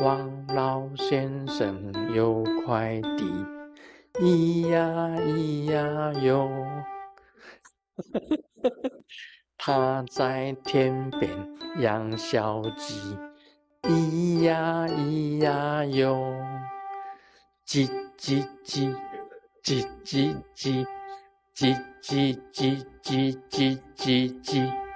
王老先生有块地，咿呀咿呀哟，他在天边养小鸡，咿呀咿呀哟，叽叽叽叽叽叽叽叽叽叽叽叽。